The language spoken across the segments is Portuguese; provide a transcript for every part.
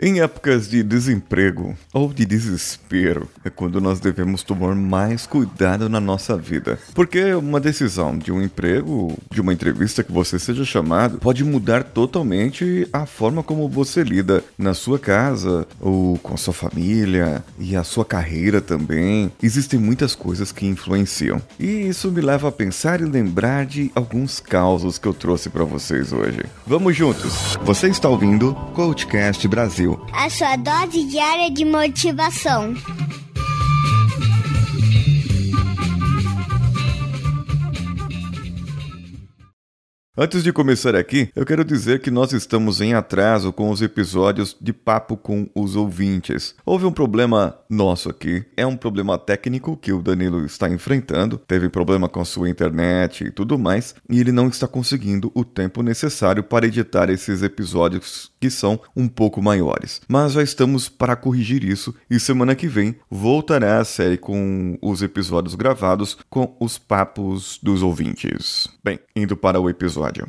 Em épocas de desemprego ou de desespero é quando nós devemos tomar mais cuidado na nossa vida. Porque uma decisão de um emprego, de uma entrevista que você seja chamado, pode mudar totalmente a forma como você lida na sua casa ou com a sua família e a sua carreira também. Existem muitas coisas que influenciam. E isso me leva a pensar e lembrar de alguns causos que eu trouxe para vocês hoje. Vamos juntos. Você está ouvindo Coachcast Brasil A sua dose diária de motivação. Antes de começar aqui, eu quero dizer que nós estamos em atraso com os episódios de papo com os ouvintes. Houve um problema nosso aqui, é um problema técnico que o Danilo está enfrentando, teve problema com a sua internet e tudo mais, e ele não está conseguindo o tempo necessário para editar esses episódios que são um pouco maiores. Mas já estamos para corrigir isso e semana que vem voltará a série com os episódios gravados com os papos dos ouvintes. Bem, indo para o episódio.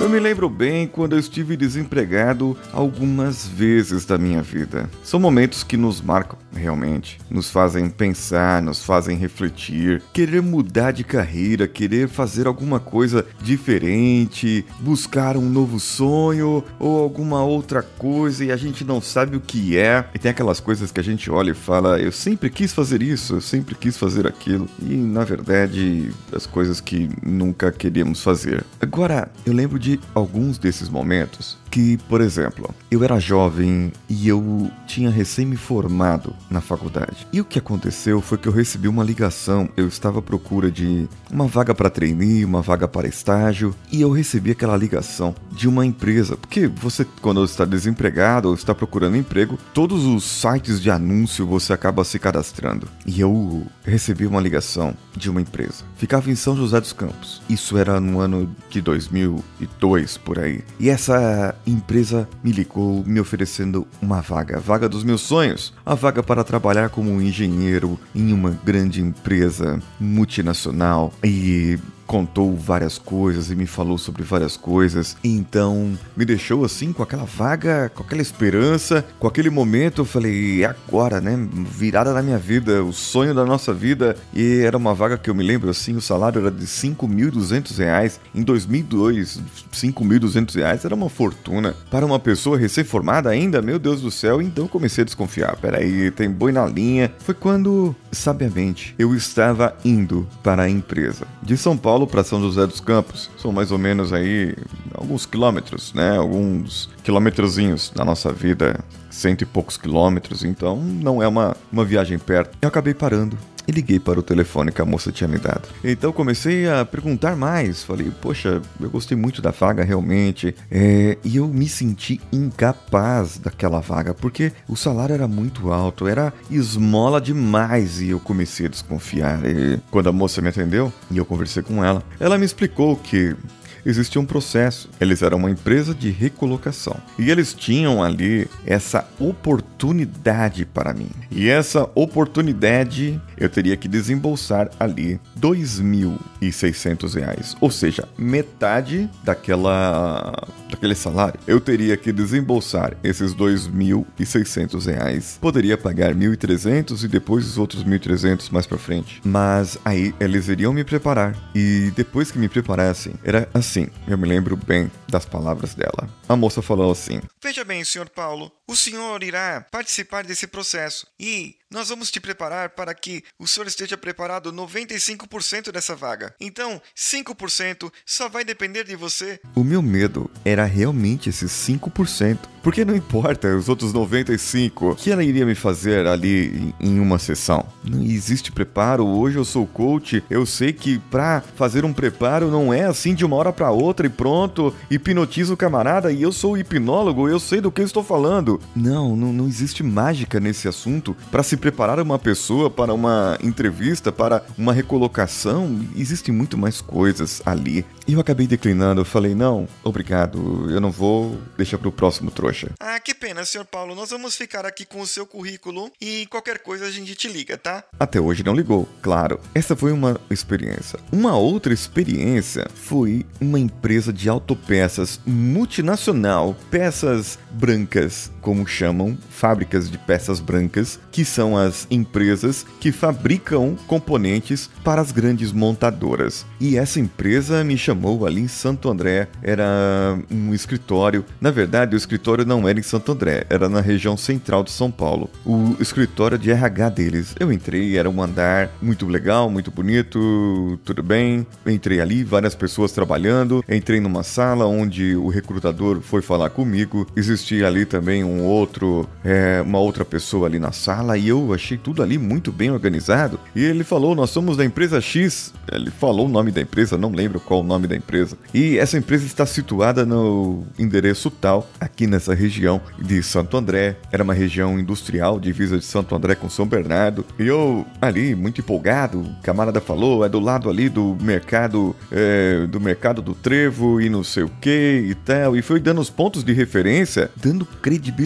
Eu me lembro bem quando eu estive desempregado algumas vezes da minha vida. São momentos que nos marcam realmente, nos fazem pensar, nos fazem refletir, querer mudar de carreira, querer fazer alguma coisa diferente, buscar um novo sonho ou alguma outra coisa e a gente não sabe o que é. E tem aquelas coisas que a gente olha e fala: eu sempre quis fazer isso, eu sempre quis fazer aquilo. E na verdade, as coisas que nunca queríamos fazer. Agora, eu lembro de alguns desses momentos que, por exemplo, eu era jovem e eu tinha recém me formado na faculdade. E o que aconteceu foi que eu recebi uma ligação. Eu estava à procura de uma vaga para trainee, uma vaga para estágio, e eu recebi aquela ligação de uma empresa. Porque você, quando está desempregado ou está procurando emprego, todos os sites de anúncio você acaba se cadastrando. E eu recebi uma ligação de uma empresa. Ficava em São José dos Campos. Isso era no ano de 2002 por aí. E essa empresa me ligou me oferecendo uma vaga, vaga dos meus sonhos, a vaga para trabalhar como engenheiro em uma grande empresa multinacional. E contou várias coisas e me falou sobre várias coisas. Então me deixou assim com aquela vaga, com aquela esperança, com aquele momento. Eu falei, é agora, né? Virada na minha vida, o sonho da nossa vida. E era uma vaga que eu me lembro assim: o salário era de 5.200 reais. Em 2002, 5.200 reais era uma fortuna. Para uma pessoa recém-formada ainda, meu Deus do céu. Então comecei a desconfiar. Peraí, tem boi na linha. Foi quando, sabiamente, eu estava indo para a empresa de São Paulo Paulo para São José dos Campos. São mais ou menos aí alguns quilômetros, né? Alguns quilômetrozinhos da nossa vida, cento e poucos quilômetros, então não é uma, uma viagem perto. Eu acabei parando e liguei para o telefone que a moça tinha me dado. Então comecei a perguntar mais. Falei, poxa, eu gostei muito da vaga realmente. É, e eu me senti incapaz daquela vaga, porque o salário era muito alto, era esmola demais e eu comecei a desconfiar. E quando a moça me atendeu e eu conversei com ela, ela me explicou que existia um processo. Eles eram uma empresa de recolocação e eles tinham ali essa oportunidade para mim. E essa oportunidade eu teria que desembolsar ali R$ 2.600, ou seja, metade daquela daquele salário. Eu teria que desembolsar esses R$ 2.600, poderia pagar R$ 1.300 e depois os outros R$ 1.300 mais para frente. Mas aí eles iriam me preparar e depois que me preparassem, era assim Sim, eu me lembro bem das palavras dela. A moça falou assim: Veja bem, Sr. Paulo, o senhor irá participar desse processo e nós vamos te preparar para que o senhor esteja preparado 95% dessa vaga. Então, 5% só vai depender de você. O meu medo era realmente esses 5%. Porque não importa os outros 95%, o que ela iria me fazer ali em uma sessão? Não existe preparo. Hoje eu sou coach, eu sei que para fazer um preparo não é assim de uma hora para outra e pronto, hipnotiza o camarada e eu sou hipnólogo, eu sei do que eu estou falando. Não, não, não existe mágica nesse assunto para se preparar uma pessoa para uma entrevista, para uma recolocação. Existem muito mais coisas ali. E eu acabei declinando, eu falei, não, obrigado, eu não vou, deixa pro próximo trouxa. Ah, que pena, senhor Paulo. Nós vamos ficar aqui com o seu currículo e qualquer coisa a gente te liga, tá? Até hoje não ligou, claro. Essa foi uma experiência. Uma outra experiência foi uma empresa de autopeças multinacional, peças brancas, como chamam, fábricas de peças brancas, que são as empresas que fabricam componentes para as grandes montadoras. E essa empresa me chamou ali em Santo André, era um escritório. Na verdade, o escritório não era em Santo André, era na região central de São Paulo. O escritório de RH deles. Eu entrei, era um andar muito legal, muito bonito, tudo bem. Entrei ali, várias pessoas trabalhando. Entrei numa sala onde o recrutador foi falar comigo. Existia ali também um outro, é, uma outra pessoa ali na sala e eu achei tudo ali muito bem organizado. E ele falou: Nós somos da empresa X. Ele falou o nome da empresa, não lembro qual o nome da empresa. E essa empresa está situada no endereço tal, aqui nessa região de Santo André. Era uma região industrial, divisa de Santo André com São Bernardo. E eu ali, muito empolgado, o camarada falou: é do lado ali do mercado, é, do mercado do trevo e não sei o que e tal. E foi dando os pontos de referência, dando credibilidade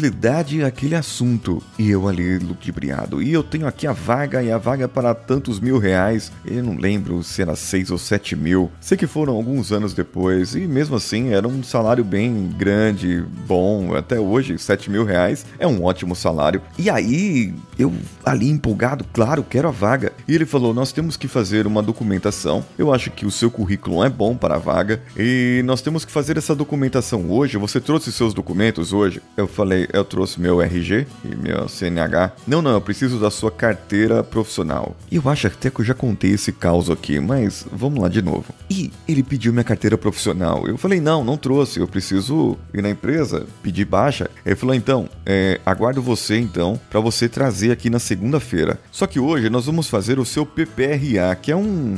àquele assunto. E eu ali ludibriado. E eu tenho aqui a vaga e a vaga é para tantos mil reais. Eu não lembro se era seis ou sete mil. Sei que foram alguns anos depois. E mesmo assim era um salário bem grande, bom. Até hoje, sete mil reais é um ótimo salário. E aí eu ali empolgado, claro, quero a vaga. E ele falou: Nós temos que fazer uma documentação. Eu acho que o seu currículo é bom para a vaga. E nós temos que fazer essa documentação hoje. Você trouxe seus documentos hoje? Eu falei: Eu trouxe meu RG e meu CNH. Não, não, eu preciso da sua carteira profissional. E eu acho até que eu já contei esse caos aqui, mas vamos lá de novo. E ele pediu minha carteira profissional. Eu falei: Não, não trouxe. Eu preciso ir na empresa, pedir baixa. Ele falou: Então, é, aguardo você então para você trazer aqui na segunda-feira. Só que hoje nós vamos fazer o seu PPRA, que é um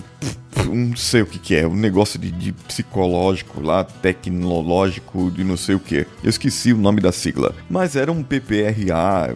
não sei o que, que é, um negócio de, de, psicológico lá, tecnológico de não sei o que. Eu esqueci o nome da sigla. Mas era um PPRA,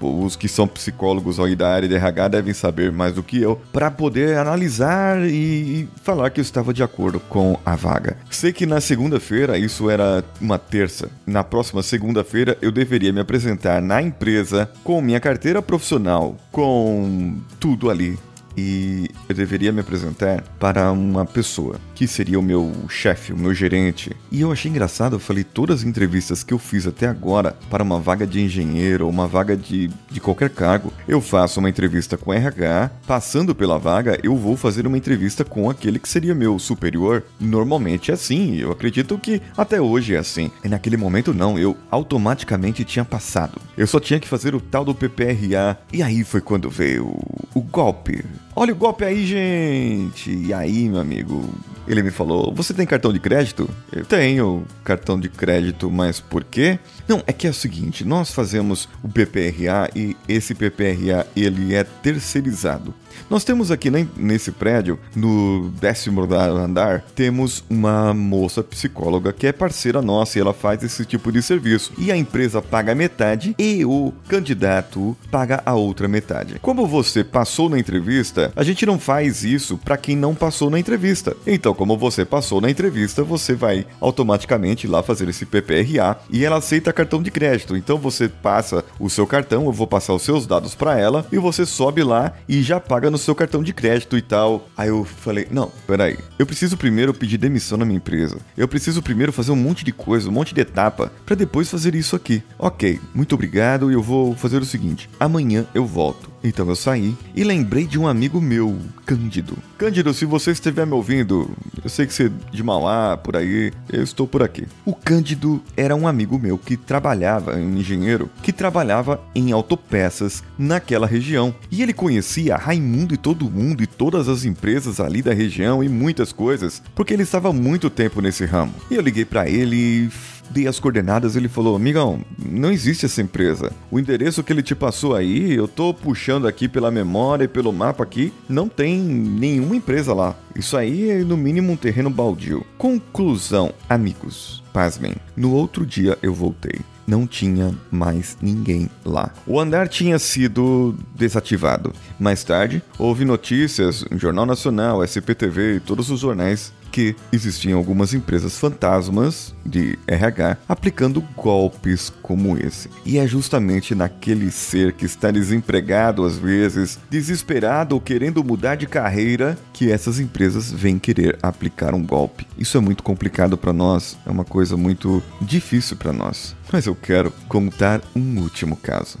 os que são psicólogos aí da área de RH devem saber mais do que eu, para poder analisar e, e falar que eu estava de acordo com a vaga. Sei que na segunda-feira, isso era uma terça, na próxima segunda-feira eu deveria me apresentar na empresa com minha carteira profissional, com tudo ali e eu deveria me apresentar para uma pessoa que seria o meu chefe, o meu gerente. E eu achei engraçado, eu falei todas as entrevistas que eu fiz até agora para uma vaga de engenheiro ou uma vaga de, de qualquer cargo, eu faço uma entrevista com RH, passando pela vaga, eu vou fazer uma entrevista com aquele que seria meu superior. Normalmente é assim, eu acredito que até hoje é assim. E naquele momento não, eu automaticamente tinha passado. Eu só tinha que fazer o tal do PPRA. E aí foi quando veio o, golpe. Olha o golpe aí, gente! E aí, meu amigo? Ele me falou: Você tem cartão de crédito? Eu tenho cartão de crédito, mas por quê? Não, é que é o seguinte: nós fazemos o PPRA e esse PPRA ele é terceirizado. Nós temos aqui né, nesse prédio, no décimo andar, temos uma moça psicóloga que é parceira nossa e ela faz esse tipo de serviço. E a empresa paga metade e o candidato paga a outra metade. Como você passou na entrevista, a gente não faz isso para quem não passou na entrevista. Então, como você passou na entrevista, você vai automaticamente lá fazer esse PPRA e ela aceita cartão de crédito. Então você passa o seu cartão, eu vou passar os seus dados para ela e você sobe lá e já paga no seu cartão de crédito e tal. Aí eu falei: não, peraí. Eu preciso primeiro pedir demissão na minha empresa. Eu preciso primeiro fazer um monte de coisa, um monte de etapa, para depois fazer isso aqui. Ok, muito obrigado e eu vou fazer o seguinte: amanhã eu volto. Então eu saí e lembrei de um amigo meu, Cândido. Cândido, se você estiver me ouvindo, eu sei que você é de Mauá, por aí, eu estou por aqui. O Cândido era um amigo meu que trabalhava, um engenheiro, que trabalhava em autopeças naquela região. E ele conhecia Raimundo e todo mundo e todas as empresas ali da região e muitas coisas, porque ele estava muito tempo nesse ramo. E eu liguei para ele e dei as coordenadas, ele falou: Amigão, não existe essa empresa. O endereço que ele te passou aí, eu tô puxando aqui pela memória e pelo mapa aqui, não tem nenhuma empresa lá. Isso aí é no mínimo um terreno baldio. Conclusão, amigos. Pasmem, no outro dia eu voltei. não tinha mais ninguém lá. O andar tinha sido desativado. Mais tarde, houve notícias no Jornal Nacional, SPTV e todos os jornais que existiam algumas empresas fantasmas de RH aplicando golpes como esse. E é justamente naquele ser que está desempregado às vezes, desesperado ou querendo mudar de carreira, que essas empresas vêm querer aplicar um golpe. Isso é muito complicado para nós, é uma coisa muito difícil para nós. Mas eu quero contar um último caso.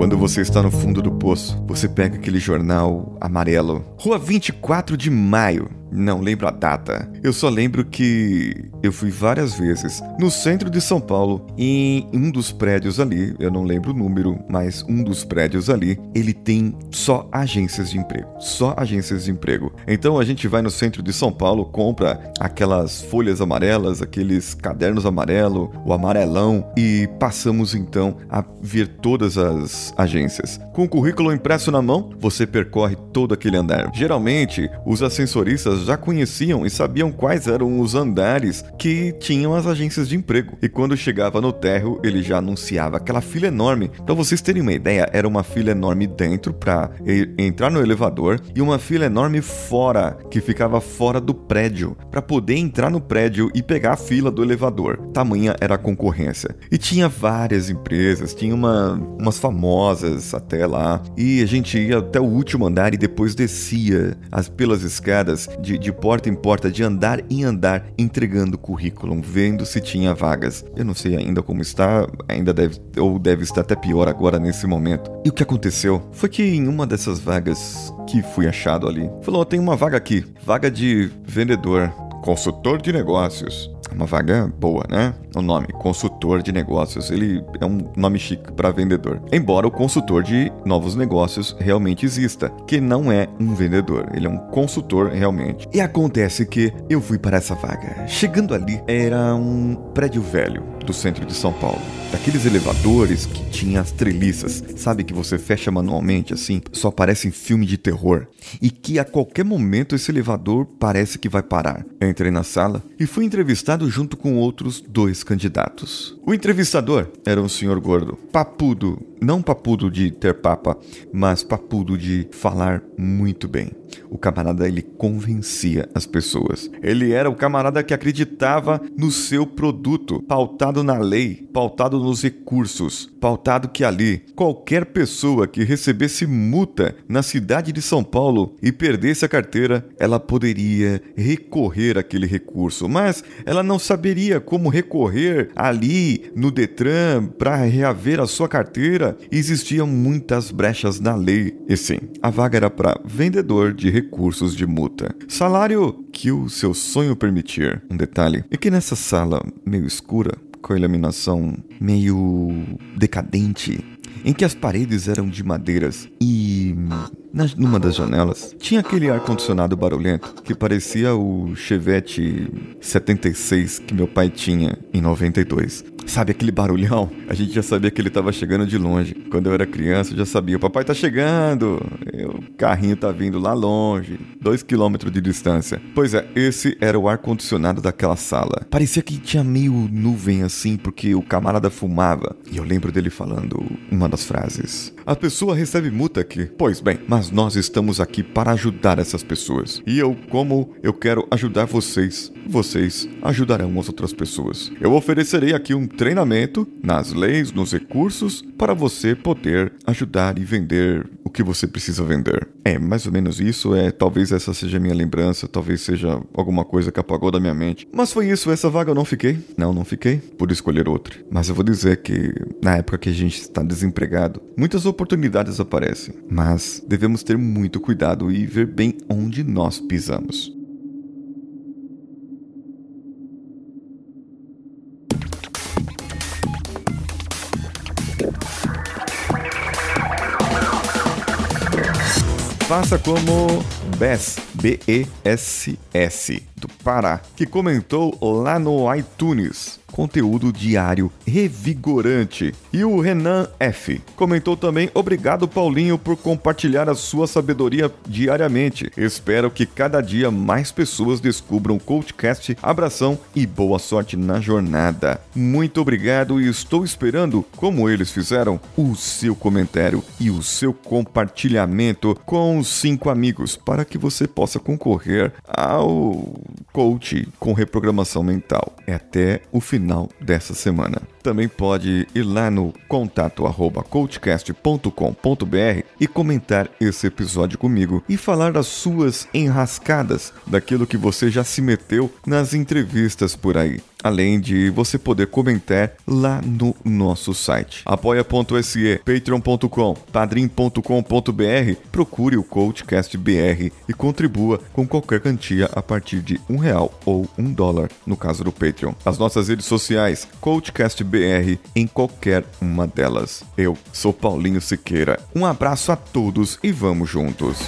Quando você está no fundo do poço, você pega aquele jornal amarelo. Rua 24 de Maio, não lembro a data. Eu só lembro que eu fui várias vezes no centro de São Paulo, em um dos prédios ali, eu não lembro o número, mas um dos prédios ali, ele tem só agências de emprego. Só agências de emprego. Então a gente vai no centro de São Paulo, compra aquelas folhas amarelas, aqueles cadernos amarelo, o amarelão e passamos então a ver todas as agências. Com o currículo impresso na mão, você percorre todo aquele andar. Geralmente, os ascensoristas já conheciam e sabiam quais eram os andares que tinham as agências de emprego. E quando chegava no térreo, ele já anunciava aquela fila enorme. Para vocês terem uma ideia, era uma fila enorme dentro para entrar no elevador e uma fila enorme fora, que ficava fora do prédio, para poder entrar no prédio e pegar a fila do elevador. Tamanha era a concorrência. E tinha várias empresas, tinha uma, umas famosas até lá. E a gente ia até o último andar e depois descia as, pelas escadas de de, de porta em porta, de andar em andar, entregando currículo, vendo se tinha vagas. Eu não sei ainda como está, ainda deve ou deve estar até pior agora nesse momento. E o que aconteceu foi que em uma dessas vagas que fui achado ali, falou: tem uma vaga aqui, vaga de vendedor, consultor de negócios uma vaga boa, né? O nome, consultor de negócios, ele é um nome chique para vendedor. Embora o consultor de novos negócios realmente exista, que não é um vendedor, ele é um consultor realmente. E acontece que eu fui para essa vaga. Chegando ali, era um prédio velho do centro de São Paulo. Daqueles elevadores que tinha as treliças, sabe que você fecha manualmente assim, só parece em filme de terror. E que a qualquer momento esse elevador parece que vai parar. entrei na sala e fui entrevistado junto com outros dois candidatos. O entrevistador era um senhor gordo, papudo, não papudo de ter papa, mas papudo de falar muito bem. O camarada ele convencia as pessoas. Ele era o camarada que acreditava no seu produto, pautado na lei, pautado nos recursos, pautado que ali qualquer pessoa que recebesse multa na cidade de São Paulo e perdesse a carteira, ela poderia recorrer àquele recurso, mas ela não saberia como recorrer ali no Detran para reaver a sua carteira. Existiam muitas brechas na lei. E sim, a vaga era para vendedor de recursos de multa. Salário que o seu sonho permitir. Um detalhe é que nessa sala meio escura, com a iluminação meio decadente, em que as paredes eram de madeiras e na, numa das janelas tinha aquele ar-condicionado barulhento que parecia o Chevette 76 que meu pai tinha em 92. Sabe aquele barulhão? A gente já sabia que ele estava chegando de longe. Quando eu era criança, eu já sabia: o papai tá chegando, o carrinho tá vindo lá longe, dois quilômetros de distância. Pois é, esse era o ar-condicionado daquela sala. Parecia que tinha meio nuvem assim, porque o camarada fumava. E eu lembro dele falando uma das frases: A pessoa recebe multa aqui. Pois bem, mas nós estamos aqui para ajudar essas pessoas. E eu, como eu quero ajudar vocês, vocês ajudarão as outras pessoas. Eu oferecerei aqui um treinamento nas leis, nos recursos, para você poder ajudar e vender o que você precisa vender. É, mais ou menos isso, é, talvez essa seja minha lembrança, talvez seja alguma coisa que apagou da minha mente. Mas foi isso, essa vaga eu não fiquei. Não, não fiquei, por escolher outra. Mas eu vou dizer que na época que a gente está desempregado, muitas oportunidades aparecem, mas devemos ter muito cuidado e ver bem onde nós pisamos. Faça como Bess, B-E-S-S, do Pará, que comentou lá no iTunes conteúdo diário revigorante. E o Renan F comentou também: Obrigado, Paulinho, por compartilhar a sua sabedoria diariamente. Espero que cada dia mais pessoas descubram o Coachcast. Abração e boa sorte na jornada. Muito obrigado e estou esperando, como eles fizeram, o seu comentário e o seu compartilhamento com os cinco amigos para que você possa concorrer ao coach com reprogramação mental. É até o final dessa semana. Também pode ir lá no contato e comentar esse episódio comigo e falar das suas enrascadas, daquilo que você já se meteu nas entrevistas por aí além de você poder comentar lá no nosso site. apoia.se, patreon.com, padrim.com.br, procure o Coachcast BR e contribua com qualquer quantia a partir de um real ou um dólar, no caso do Patreon. As nossas redes sociais, Coachcast BR em qualquer uma delas. Eu sou Paulinho Siqueira. Um abraço a todos e vamos juntos.